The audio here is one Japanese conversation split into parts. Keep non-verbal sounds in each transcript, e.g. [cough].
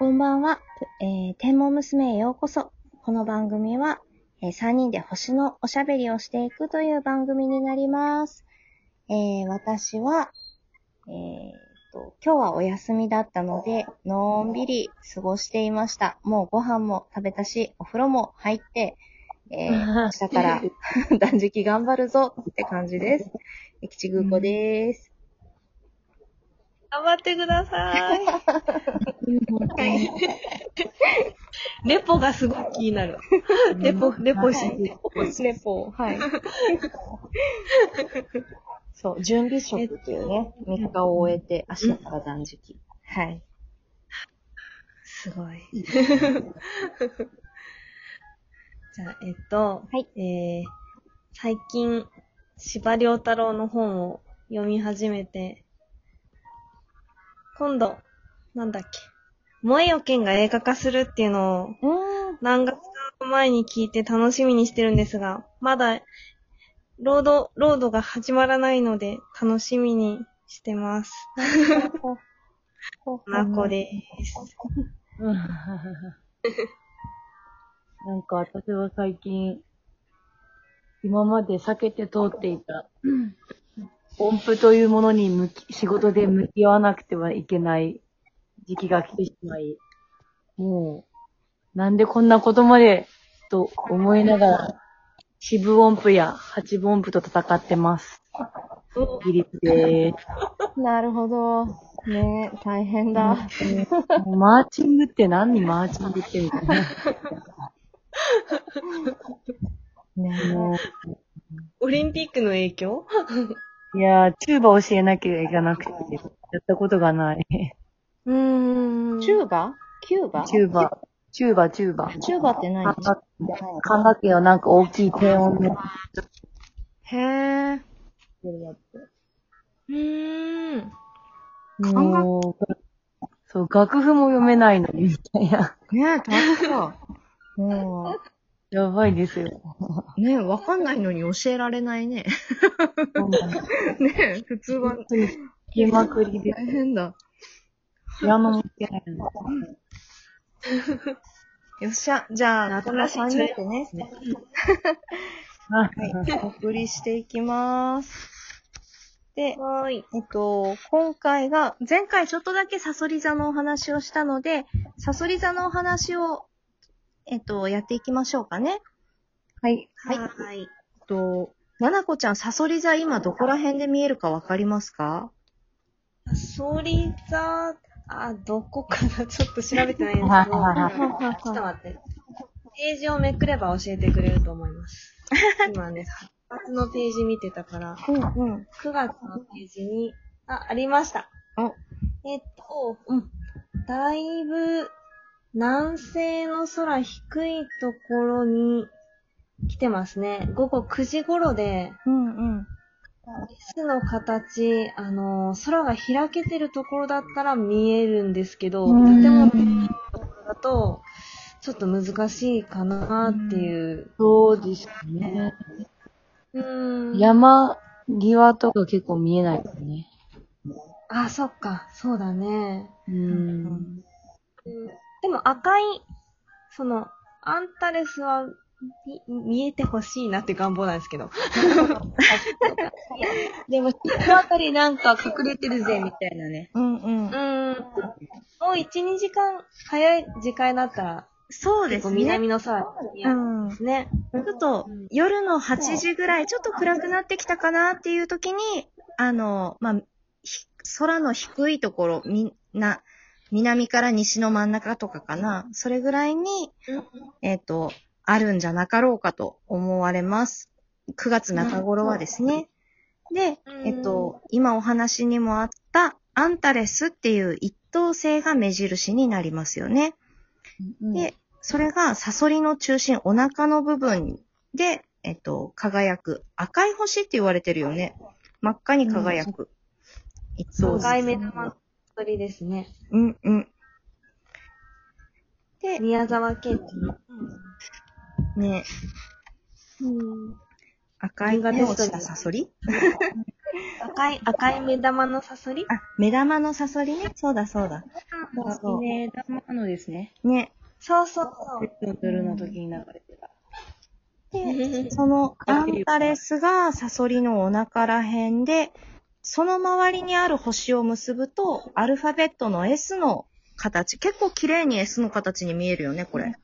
こんばんは。えー、天文娘へようこそ。この番組は、えー、3人で星のおしゃべりをしていくという番組になります。えー、私は、えーと、今日はお休みだったので、のんびり過ごしていました。もうご飯も食べたし、お風呂も入って、えー、[laughs] 明日から [laughs] 断食頑張るぞって感じです。えきちぐーこです。頑張ってください。レポがすごく気になる。レポ、レポして。レポ、はい。そう、準備食っていうね、3日を終えて、明日から断食。はい。すごい。[laughs] じゃあ、えっと、はいえー、最近、司馬遼太郎の本を読み始めて、今度、なんだっけ、燃えよ剣が映画化するっていうのを。何月か前に聞いて楽しみにしてるんですが、まだ、ロード、ロードが始まらないので、楽しみにしてます。なこです。う [laughs] んなんか私は最近、今まで避けて通っていた、音符というものに向き、仕事で向き合わなくてはいけない時期が来てしまい、もう、なんでこんなことまで、と思いながら、四分音符や八分音符と戦ってます。ギリスでーなるほど。ね大変だ。マーチングって何マーチングってみたいな。[laughs] ねもう [laughs] オリンピックの影響？いやー、チューバ教えなきゃいけなくて、やったことがない。うーんチューバ？キューバ？チューバ、チューバ、チューバ。チューバって何？管楽管楽器のなんか大きい低音のへー。やつ。うーん。もう、そう、楽譜も読めないのに、みたいな。ねえ、大変だ。もやばいですよ。う、[laughs] ねえ、わかんないのに教えられないね。ねえ、普通は本当に、弾きまくりで、大変だ。ピアノも弾けないの。[laughs] よっしゃ。じゃあ、こんな3人でね、はい。お送りしていきます。で、はーい。えっと、今回が、前回ちょっとだけサソリ座のお話をしたので、サソリ座のお話を、えっと、やっていきましょうかね。はい。はいはい。えっと、ななこちゃん、サソリ座今どこら辺で見えるかわかりますか？ソリ座、あ、どこかな？ちょっと調べてないんですけど、ちょっと待って。ページをめくれば教えてくれると思います。今ね、8月のページ見てたから、うんうん。9月のページに、あ、ありました。おえっと、うん。だいぶ、南西の空低いところに来てますね。午後9時頃で、うんうん。S の形、あの、空が開けてるところだったら見えるんですけど、うん建物のところだと、ちょっと難しいかなっていう。そうですね。うーん。山際とか結構見えないですね。あ、そっか、そうだね。うーん。赤い、その、アンタレスは、み見えてほしいなって願望なんですけど。[laughs] でも、そのあたりなんか隠れてるぜ、みたいなね。うんうんう。ーん。もう1、2時間早い時間だったら、そうですね。南の空うんね。ちょっと、夜の8時ぐらい、ちょっと暗くなってきたかなっていう時に、あの、まあ、ひ空の低いところ、みんな、南から西の真ん中とかかな。それぐらいに、えっ、と、あるんじゃなかろうかと思われます。9月中頃はですね。で、うんえっと、今お話にもあった、アンタレスっていう一等星が目印になりますよね。で、それがサソリの中心、お腹の部分で、えっと、輝く。赤い星って言われてるよね。真っ赤に輝く。一等星。赤い目玉の鳥ですね。うんうん。で、宮沢賢治。ね、うん。赤い目をしたサソリ？[laughs] 赤い、赤い目玉のサソリ？あ、目玉のサソリね。そうだそうだ。そうそね、玉のですね。う。ね。そうそうそう。ドルの時に流れてた。で、そのアンタレスがサソリのお腹ら辺で、その周りにある星を結ぶと、アルファベットの S の形。結構綺麗に S の形に見えるよね、これ。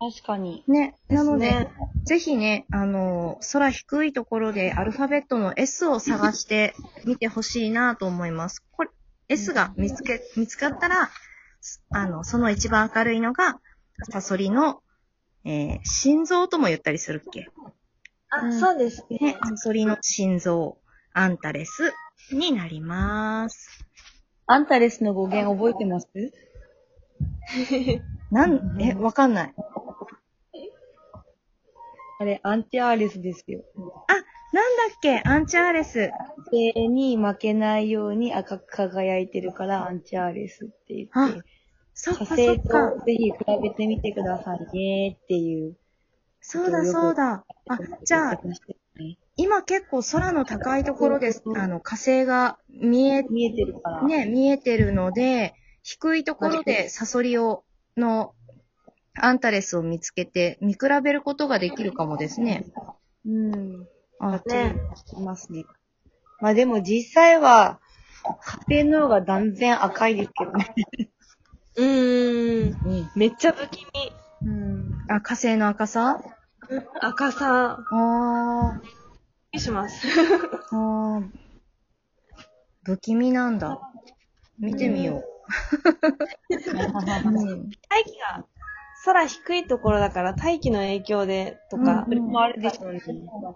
確かに。ね。なので、ねぜひね、あの、空低いところでアルファベットの S を探してみてほしいなと思います。これ、S が見つけ、見つかったら、あの、その一番明るいのが、サソリの、えー心臓とも言ったりするっけ？あ、そうですね。ね、サソリの心臓、アンタレスになります。アンタレスの語源覚えてます？[laughs] なん、え、わかんない。あれ、アンチアーレスですよ。なんだっけ？アンチャーレス。火星に負けないように赤く輝いてるから、アンチアーレスって言あって、そっかそ火星っか。とぜひ比べてみてくださいねっていう。そうだそうだ。あ、じゃあ、今結構空の高いところで、あの、火星が見え、見えてるから。ね、見えてるので、低いところでサソリを、の、アンタレスを見つけて、見比べることができるかもですね。うん。あ、ねいますね。まあでも実際は、火星の方が断然赤いですけどね。うーん。うん。めっちゃ不気味。うん。あ、火星の赤さ？赤さ、あびします。ー、あー。不気味なんだ。見てみよう。うん大気が、空低いところだから大気の影響でとかそ、れもあるでしょうね。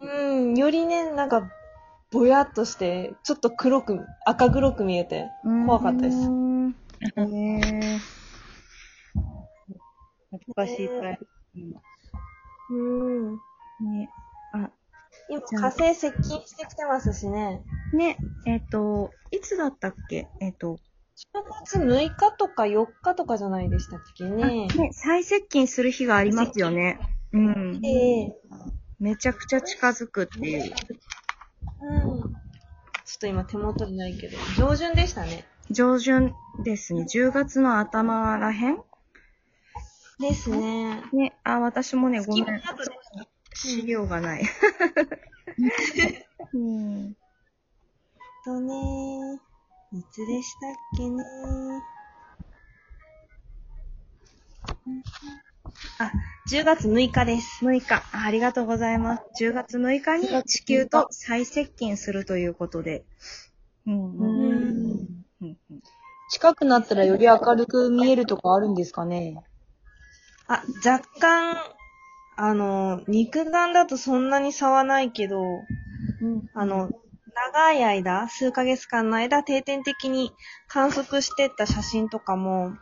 うん、よりね、なんか、ぼやっとして、ちょっと黒く、赤黒く見えて、怖かったですへ懐かしいタイプ。うん。ーね、あ、今、火星接近してきてますしね。ね、えっ、と、いつだったっけ？えっ、と、10月6日とか4日とかじゃないでしたっけね。ね、最接近する日がありますよね。うん。ええめちゃくちゃ近づくっていう。うん。ちょっと今手元にないけど、上旬でしたね。上旬ですね。10月の頭らへん？ですね。ね、あ、私もね、ごめん。資料がない。うん。とね、いつでしたっけね。あ、10月6日です。6日あ。りがとうございます。10月6日に地球と再接近するということで。うん。うん。近くなったらより明るく見えるとかあるんですかねあ、若干、あの、肉眼だとそんなに差はないけど、うん。あの、長い間、数ヶ月間の間、定点的に観測してった写真とかも、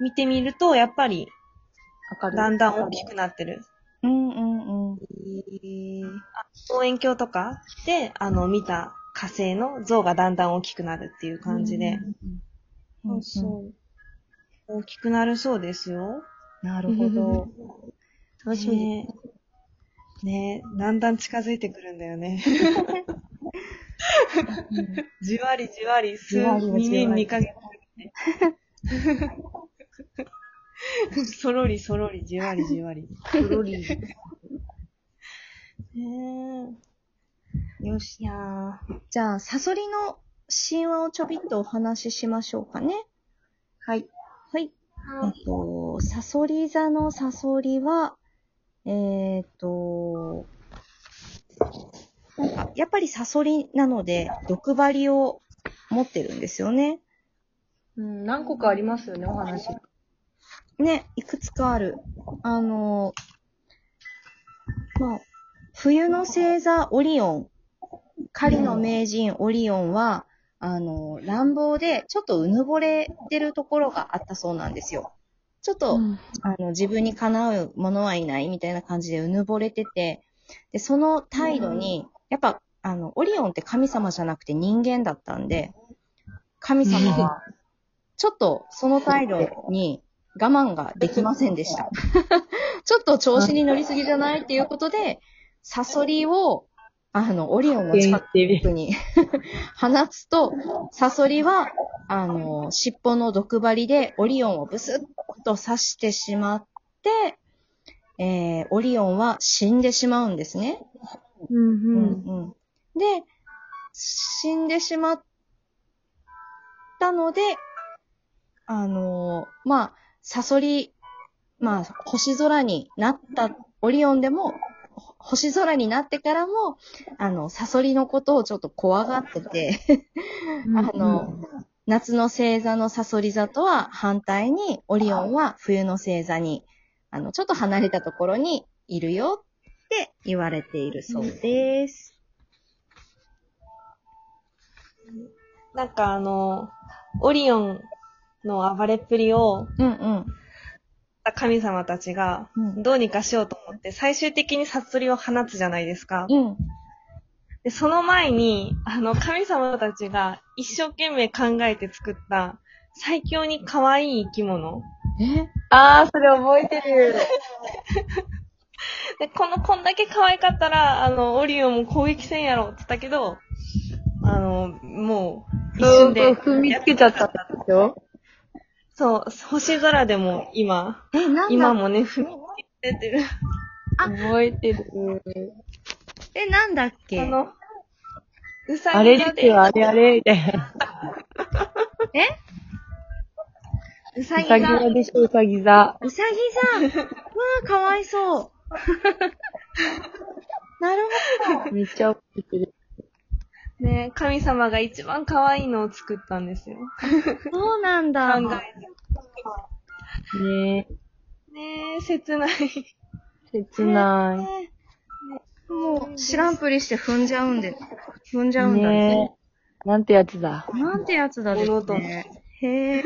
見てみると、やっぱり。だんだん大きくなってる。うんうんうん。望遠鏡とかで、あの、見た火星の像がだんだん大きくなるっていう感じで。うんそう。大きくなるそうですよ。なるほど。楽しみです。ねえ。ねえ、だんだん近づいてくるんだよね。[laughs] じわりじわり、数、じわり2年じわり2ヶ月。そろりそろり、じわりじわり。とろり。ねよし。いやーじゃあ、サソリの神話をちょびっとお話ししましょうかね。はい。はい。え。えっと、サソリ座のサソリは、えっ、と、なんか、やっぱりサソリなので、毒針を持ってるんですよね。うん、何個かありますよね、お話。ね、いくつかある。あの、まあ、冬の星座オリオン、狩りの名人オリオンは、あの、乱暴で、ちょっとうぬぼれてるところがあったそうなんですよ。ちょっと、あの、自分にかなう者はいないみたいな感じでうぬぼれてて、で、その態度に、やっぱ、あの、オリオンって神様じゃなくて人間だったんで、神様は、ちょっとその態度に我慢ができませんでした。[laughs] ちょっと調子に乗りすぎじゃない？っていうことで、サソリを、あの、オリオンを近くに [laughs] 放つと、サソリは、あの、尻尾の毒針でオリオンをブスッと刺してしまって、えー、オリオンは死んでしまうんですね。うんうんうん。で、死んでしまったので、あのーまあ、サソリ、まあ、星空になった、オリオンでも、ほ星空になってからも、あの、サソリのことをちょっと怖がってて、あの、夏の星座のサソリ座とは反対に、オリオンは冬の星座に、あの、ちょっと離れたところにいるよって言われているそうです。なんかあの、オリオンの暴れっぷりを、うんうん。神様たちが、うんどうにかしようと思って、最終的にサソリを放つじゃないですか。うん。で、その前に、あの、神様たちが一生懸命考えて作った、最強に可愛い生き物。え？あー、それ覚えてる。[laughs] で、この、こんだけ可愛かったら、あの、オリオンも攻撃せんやろって言ったけど、あの、もう、一瞬で。踏みつけちゃったんでしょそう、星空でも今、え、なんだ？今もね、踏みつけてる。覚えてる。え、なんだっけ？あの、うさあぎ座で、れですよ、あれあれ、みたいな。う [laughs] さうさぎぎ座座でしょ、うさぎ座。うさぎさん。うわー、かわいそう。[laughs] なるめっちゃ覚えてる。ね、神様が一番可愛いのを作ったんですよ。そうなんだ。考えねて。ねえ、切ない。切ない。もう、知らんぷりして踏んじゃうんで、踏んじゃうんだね。ねなんてやつだ。なんてやつだです物とね。へえ。